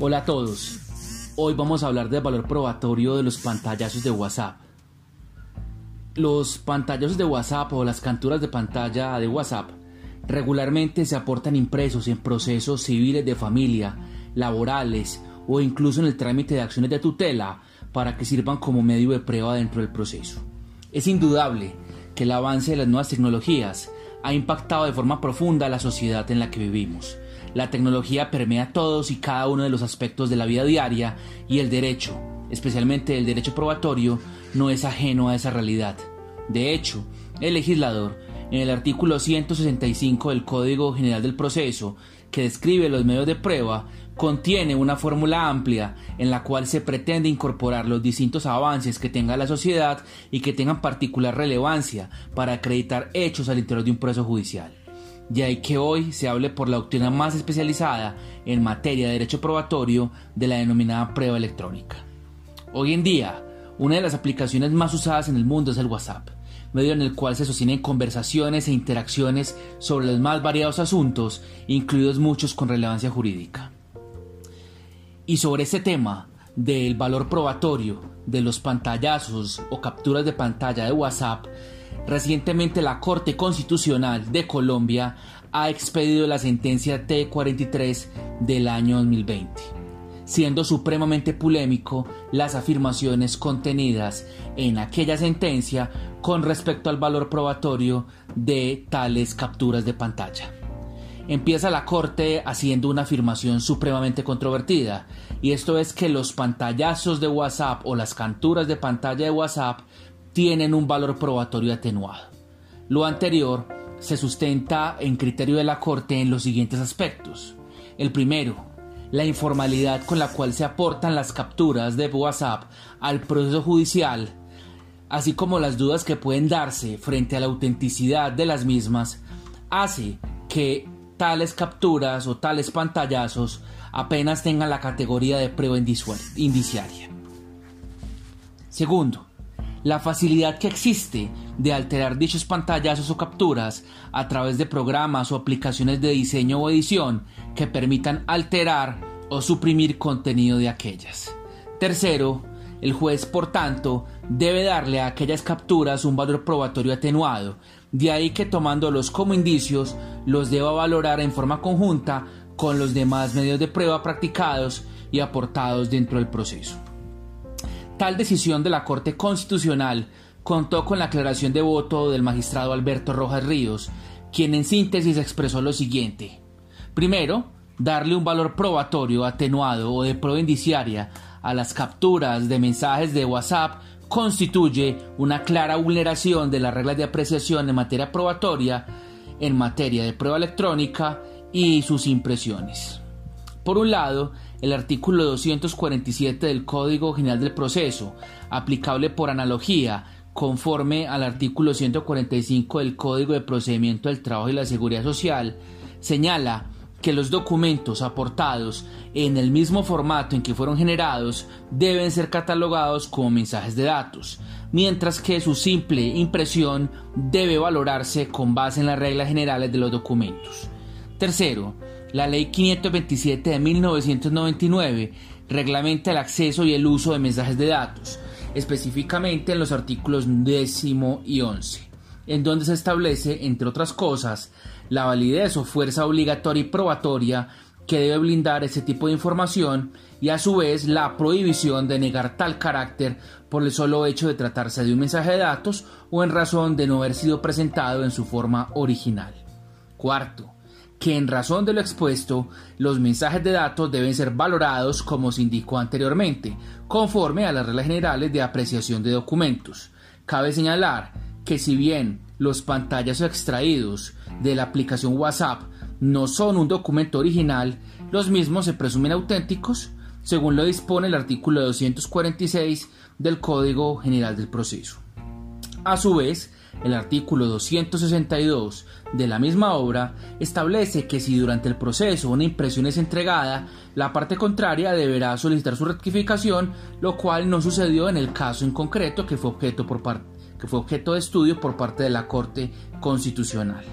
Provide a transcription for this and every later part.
Hola a todos. Hoy vamos a hablar del valor probatorio de los pantallazos de WhatsApp. Los pantallazos de WhatsApp o las capturas de pantalla de WhatsApp regularmente se aportan impresos en procesos civiles de familia, laborales o incluso en el trámite de acciones de tutela para que sirvan como medio de prueba dentro del proceso. Es indudable que el avance de las nuevas tecnologías ha impactado de forma profunda la sociedad en la que vivimos. La tecnología permea todos y cada uno de los aspectos de la vida diaria y el derecho, especialmente el derecho probatorio, no es ajeno a esa realidad. De hecho, el legislador, en el artículo 165 del Código General del Proceso, que describe los medios de prueba, contiene una fórmula amplia en la cual se pretende incorporar los distintos avances que tenga la sociedad y que tengan particular relevancia para acreditar hechos al interior de un proceso judicial. De ahí que hoy se hable por la doctrina más especializada en materia de derecho probatorio de la denominada prueba electrónica. Hoy en día, una de las aplicaciones más usadas en el mundo es el WhatsApp, medio en el cual se sostienen conversaciones e interacciones sobre los más variados asuntos, incluidos muchos con relevancia jurídica. Y sobre este tema del valor probatorio de los pantallazos o capturas de pantalla de WhatsApp, recientemente la Corte Constitucional de Colombia ha expedido la sentencia T43 del año 2020, siendo supremamente polémico las afirmaciones contenidas en aquella sentencia con respecto al valor probatorio de tales capturas de pantalla. Empieza la Corte haciendo una afirmación supremamente controvertida, y esto es que los pantallazos de WhatsApp o las capturas de pantalla de WhatsApp tienen un valor probatorio atenuado. Lo anterior se sustenta en criterio de la Corte en los siguientes aspectos. El primero, la informalidad con la cual se aportan las capturas de WhatsApp al proceso judicial, así como las dudas que pueden darse frente a la autenticidad de las mismas, hace que tales capturas o tales pantallazos apenas tengan la categoría de prueba indiciaria. Segundo, la facilidad que existe de alterar dichos pantallazos o capturas a través de programas o aplicaciones de diseño o edición que permitan alterar o suprimir contenido de aquellas. Tercero, el juez, por tanto, debe darle a aquellas capturas un valor probatorio atenuado, de ahí que tomándolos como indicios los deba valorar en forma conjunta con los demás medios de prueba practicados y aportados dentro del proceso. Tal decisión de la Corte Constitucional contó con la aclaración de voto del magistrado Alberto Rojas Ríos, quien en síntesis expresó lo siguiente. Primero, darle un valor probatorio atenuado o de prueba indiciaria a las capturas de mensajes de WhatsApp constituye una clara vulneración de las reglas de apreciación en materia probatoria, en materia de prueba electrónica y sus impresiones. Por un lado, el artículo 247 del Código General del Proceso, aplicable por analogía conforme al artículo 145 del Código de Procedimiento del Trabajo y la Seguridad Social, señala que los documentos aportados en el mismo formato en que fueron generados deben ser catalogados como mensajes de datos, mientras que su simple impresión debe valorarse con base en las reglas generales de los documentos. Tercero, la Ley 527 de 1999 reglamenta el acceso y el uso de mensajes de datos, específicamente en los artículos décimo y 11, en donde se establece, entre otras cosas, la validez o fuerza obligatoria y probatoria que debe blindar ese tipo de información y a su vez la prohibición de negar tal carácter por el solo hecho de tratarse de un mensaje de datos o en razón de no haber sido presentado en su forma original. Cuarto, que en razón de lo expuesto, los mensajes de datos deben ser valorados como se indicó anteriormente, conforme a las reglas generales de apreciación de documentos. Cabe señalar que si bien los pantallas extraídos de la aplicación WhatsApp no son un documento original, los mismos se presumen auténticos, según lo dispone el artículo 246 del Código General del Proceso. A su vez, el artículo 262 de la misma obra establece que si durante el proceso una impresión es entregada, la parte contraria deberá solicitar su rectificación, lo cual no sucedió en el caso en concreto que fue objeto, por que fue objeto de estudio por parte de la Corte Constitucional.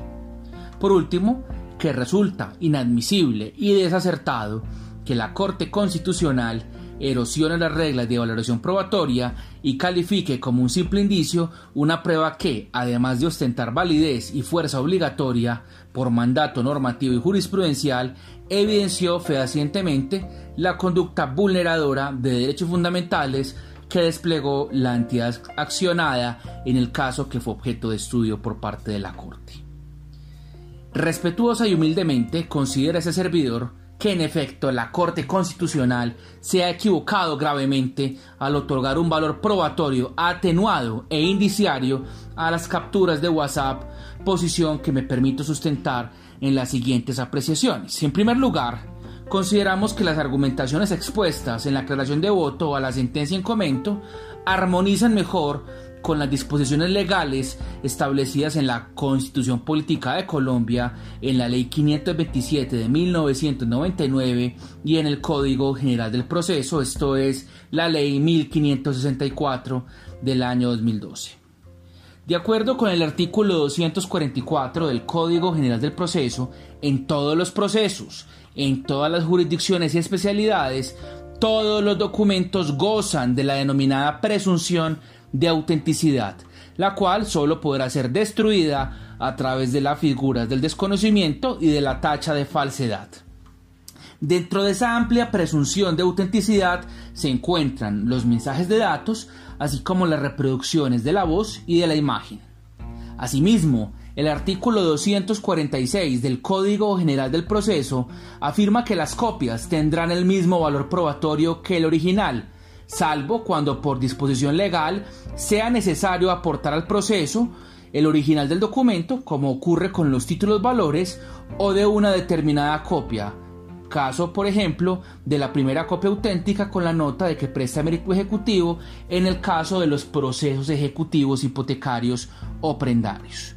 Por último, que resulta inadmisible y desacertado que la Corte Constitucional erosione las reglas de valoración probatoria y califique como un simple indicio una prueba que, además de ostentar validez y fuerza obligatoria por mandato normativo y jurisprudencial, evidenció fehacientemente la conducta vulneradora de derechos fundamentales que desplegó la entidad accionada en el caso que fue objeto de estudio por parte de la Corte. Respetuosa y humildemente considera ese servidor que en efecto la Corte Constitucional se ha equivocado gravemente al otorgar un valor probatorio atenuado e indiciario a las capturas de WhatsApp, posición que me permito sustentar en las siguientes apreciaciones. En primer lugar, consideramos que las argumentaciones expuestas en la aclaración de voto a la sentencia en comento armonizan mejor con las disposiciones legales establecidas en la Constitución Política de Colombia, en la Ley 527 de 1999 y en el Código General del Proceso, esto es la Ley 1564 del año 2012. De acuerdo con el artículo 244 del Código General del Proceso, en todos los procesos, en todas las jurisdicciones y especialidades, todos los documentos gozan de la denominada presunción de autenticidad, la cual solo podrá ser destruida a través de las figuras del desconocimiento y de la tacha de falsedad. Dentro de esa amplia presunción de autenticidad se encuentran los mensajes de datos, así como las reproducciones de la voz y de la imagen. Asimismo, el artículo 246 del Código General del Proceso afirma que las copias tendrán el mismo valor probatorio que el original, salvo cuando por disposición legal sea necesario aportar al proceso el original del documento, como ocurre con los títulos valores, o de una determinada copia, caso por ejemplo de la primera copia auténtica con la nota de que presta mérito ejecutivo en el caso de los procesos ejecutivos hipotecarios o prendarios.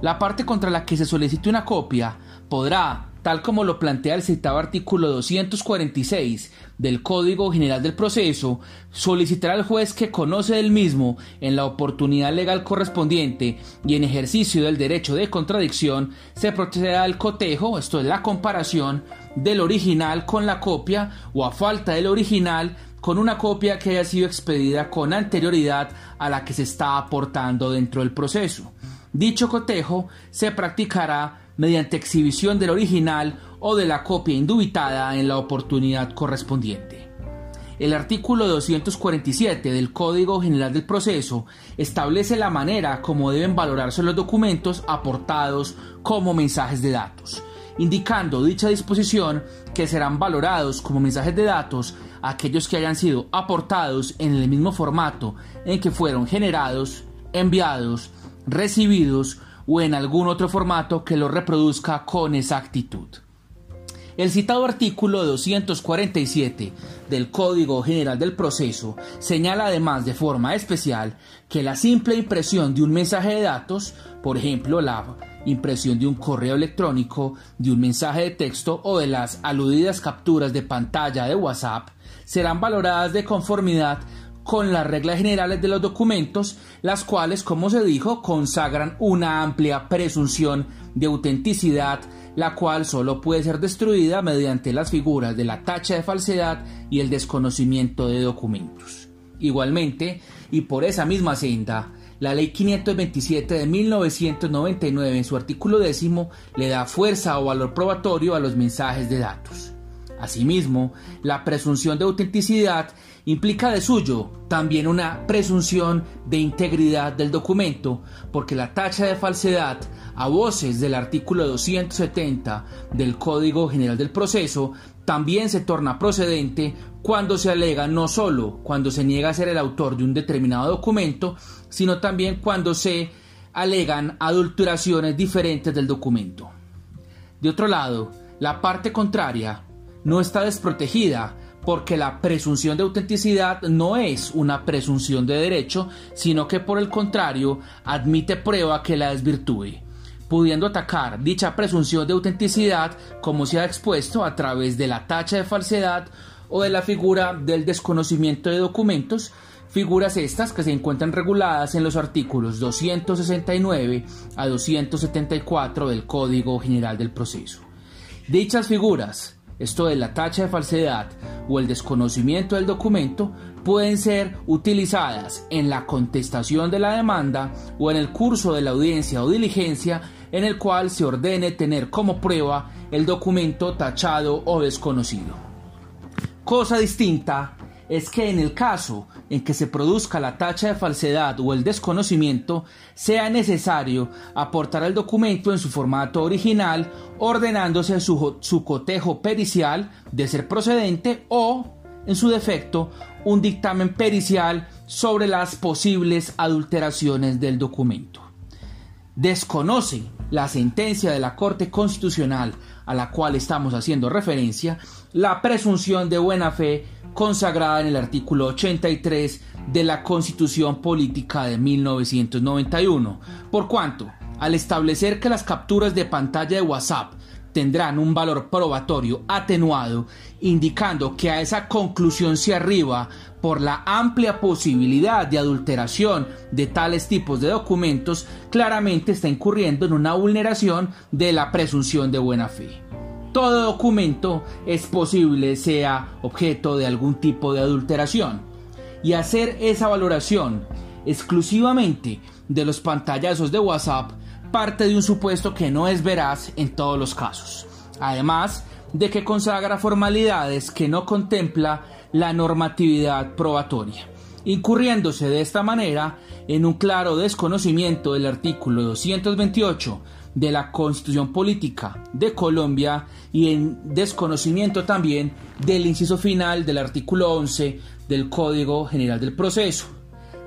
La parte contra la que se solicite una copia podrá, tal como lo plantea el citado artículo 246 del Código General del Proceso, solicitar al juez que conoce del mismo en la oportunidad legal correspondiente y en ejercicio del derecho de contradicción se proceda al cotejo, esto es la comparación del original con la copia o a falta del original con una copia que haya sido expedida con anterioridad a la que se está aportando dentro del proceso. Dicho cotejo se practicará mediante exhibición del original o de la copia indubitada en la oportunidad correspondiente. El artículo 247 del Código General del Proceso establece la manera como deben valorarse los documentos aportados como mensajes de datos, indicando dicha disposición que serán valorados como mensajes de datos aquellos que hayan sido aportados en el mismo formato en que fueron generados, enviados, recibidos o en algún otro formato que lo reproduzca con exactitud. El citado artículo 247 del Código General del Proceso señala además de forma especial que la simple impresión de un mensaje de datos, por ejemplo la impresión de un correo electrónico, de un mensaje de texto o de las aludidas capturas de pantalla de WhatsApp, serán valoradas de conformidad con las reglas generales de los documentos, las cuales, como se dijo, consagran una amplia presunción de autenticidad, la cual solo puede ser destruida mediante las figuras de la tacha de falsedad y el desconocimiento de documentos. Igualmente, y por esa misma senda, la Ley 527 de 1999 en su artículo décimo le da fuerza o valor probatorio a los mensajes de datos. Asimismo, la presunción de autenticidad implica de suyo también una presunción de integridad del documento, porque la tacha de falsedad a voces del artículo 270 del Código General del Proceso también se torna procedente cuando se alega no solo cuando se niega a ser el autor de un determinado documento, sino también cuando se alegan adulteraciones diferentes del documento. De otro lado, la parte contraria no está desprotegida porque la presunción de autenticidad no es una presunción de derecho, sino que por el contrario admite prueba que la desvirtúe, pudiendo atacar dicha presunción de autenticidad como se ha expuesto a través de la tacha de falsedad o de la figura del desconocimiento de documentos, figuras estas que se encuentran reguladas en los artículos 269 a 274 del Código General del Proceso. Dichas figuras esto de la tacha de falsedad o el desconocimiento del documento, pueden ser utilizadas en la contestación de la demanda o en el curso de la audiencia o diligencia en el cual se ordene tener como prueba el documento tachado o desconocido. Cosa distinta es que en el caso en que se produzca la tacha de falsedad o el desconocimiento, sea necesario aportar el documento en su formato original, ordenándose su, su cotejo pericial de ser procedente o, en su defecto, un dictamen pericial sobre las posibles adulteraciones del documento. Desconoce la sentencia de la Corte Constitucional a la cual estamos haciendo referencia, la presunción de buena fe consagrada en el artículo 83 de la Constitución Política de 1991, por cuanto, al establecer que las capturas de pantalla de WhatsApp tendrán un valor probatorio atenuado, indicando que a esa conclusión se arriba por la amplia posibilidad de adulteración de tales tipos de documentos, claramente está incurriendo en una vulneración de la presunción de buena fe todo documento es posible sea objeto de algún tipo de adulteración. Y hacer esa valoración exclusivamente de los pantallazos de WhatsApp parte de un supuesto que no es veraz en todos los casos. Además de que consagra formalidades que no contempla la normatividad probatoria, incurriéndose de esta manera en un claro desconocimiento del artículo 228 de la Constitución Política de Colombia y en desconocimiento también del inciso final del artículo 11 del Código General del Proceso,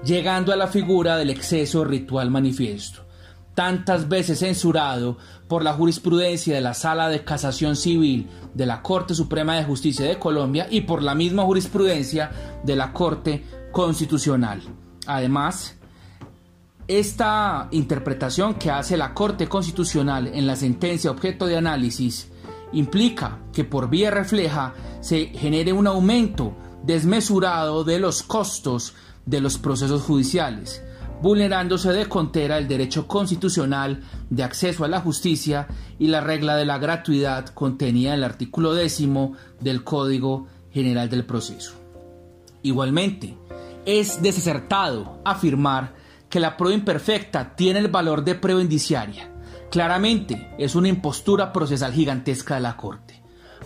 llegando a la figura del exceso ritual manifiesto, tantas veces censurado por la jurisprudencia de la Sala de Casación Civil de la Corte Suprema de Justicia de Colombia y por la misma jurisprudencia de la Corte Constitucional. Además, esta interpretación que hace la Corte Constitucional en la sentencia objeto de análisis implica que por vía refleja se genere un aumento desmesurado de los costos de los procesos judiciales, vulnerándose de contera el derecho constitucional de acceso a la justicia y la regla de la gratuidad contenida en el artículo décimo del Código General del Proceso. Igualmente, es desacertado afirmar que la prueba imperfecta tiene el valor de prueba indiciaria. Claramente es una impostura procesal gigantesca de la Corte.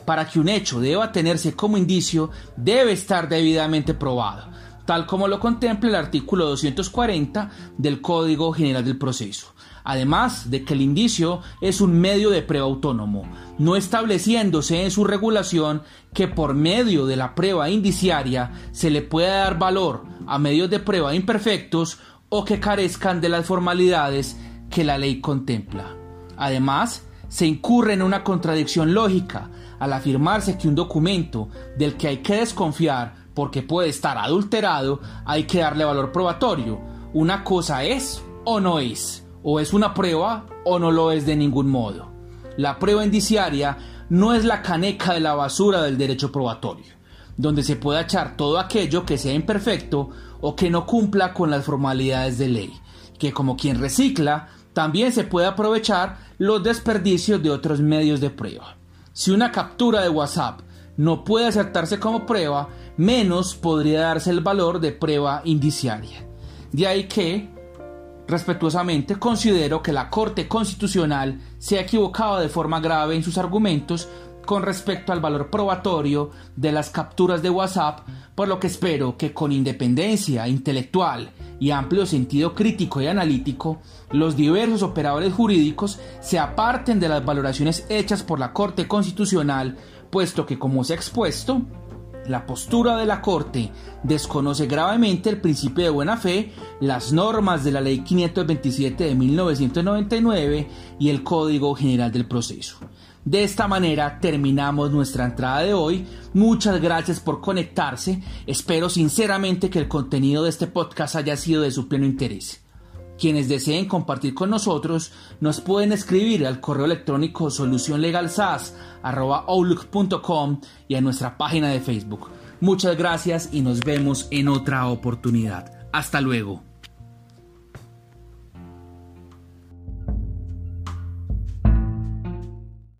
Para que un hecho deba tenerse como indicio, debe estar debidamente probado, tal como lo contempla el artículo 240 del Código General del Proceso. Además de que el indicio es un medio de prueba autónomo, no estableciéndose en su regulación que por medio de la prueba indiciaria se le pueda dar valor a medios de prueba imperfectos o que carezcan de las formalidades que la ley contempla. Además, se incurre en una contradicción lógica al afirmarse que un documento del que hay que desconfiar porque puede estar adulterado hay que darle valor probatorio. Una cosa es o no es, o es una prueba o no lo es de ningún modo. La prueba indiciaria no es la caneca de la basura del derecho probatorio, donde se puede echar todo aquello que sea imperfecto o que no cumpla con las formalidades de ley, que como quien recicla, también se puede aprovechar los desperdicios de otros medios de prueba. Si una captura de WhatsApp no puede aceptarse como prueba, menos podría darse el valor de prueba indiciaria. De ahí que, respetuosamente, considero que la Corte Constitucional se ha equivocado de forma grave en sus argumentos con respecto al valor probatorio de las capturas de WhatsApp, por lo que espero que con independencia intelectual y amplio sentido crítico y analítico, los diversos operadores jurídicos se aparten de las valoraciones hechas por la Corte Constitucional, puesto que, como se ha expuesto, la postura de la Corte desconoce gravemente el principio de buena fe, las normas de la Ley 527 de 1999 y el Código General del Proceso. De esta manera terminamos nuestra entrada de hoy. Muchas gracias por conectarse. Espero sinceramente que el contenido de este podcast haya sido de su pleno interés. Quienes deseen compartir con nosotros nos pueden escribir al correo electrónico solucionlegalsas.outlook.com y a nuestra página de Facebook. Muchas gracias y nos vemos en otra oportunidad. Hasta luego.